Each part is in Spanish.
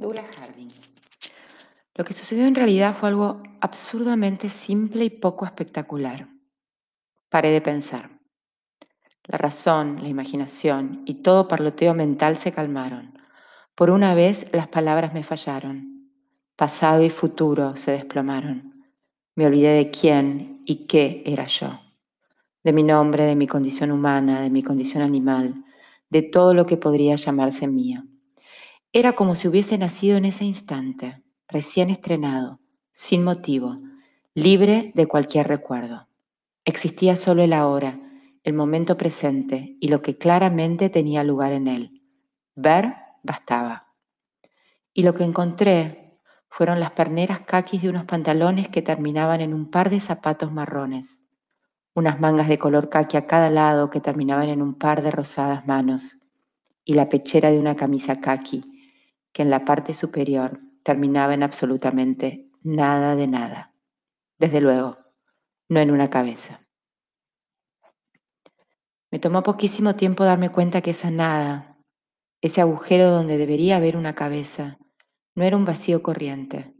Douglas Harding. Lo que sucedió en realidad fue algo absurdamente simple y poco espectacular. Paré de pensar. La razón, la imaginación y todo parloteo mental se calmaron. Por una vez las palabras me fallaron. Pasado y futuro se desplomaron. Me olvidé de quién y qué era yo. De mi nombre, de mi condición humana, de mi condición animal, de todo lo que podría llamarse mío. Era como si hubiese nacido en ese instante, recién estrenado, sin motivo, libre de cualquier recuerdo. Existía solo el ahora, el momento presente y lo que claramente tenía lugar en él. Ver bastaba. Y lo que encontré fueron las perneras caquis de unos pantalones que terminaban en un par de zapatos marrones, unas mangas de color caqui a cada lado que terminaban en un par de rosadas manos, y la pechera de una camisa caqui que en la parte superior terminaba en absolutamente nada de nada. Desde luego, no en una cabeza. Me tomó poquísimo tiempo darme cuenta que esa nada, ese agujero donde debería haber una cabeza, no era un vacío corriente,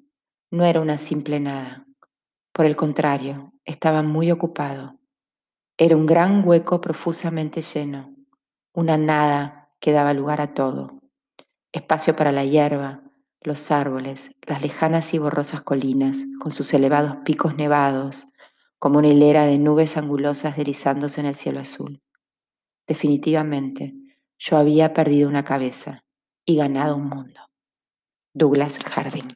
no era una simple nada. Por el contrario, estaba muy ocupado. Era un gran hueco profusamente lleno, una nada que daba lugar a todo, espacio para la hierba, los árboles, las lejanas y borrosas colinas, con sus elevados picos nevados, como una hilera de nubes angulosas deslizándose en el cielo azul. Definitivamente, yo había perdido una cabeza y ganado un mundo. Douglas Harding.